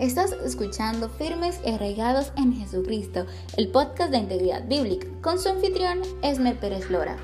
Estás escuchando Firmes y Arraigados en Jesucristo, el podcast de integridad bíblica, con su anfitrión Esmer Pérez Lora.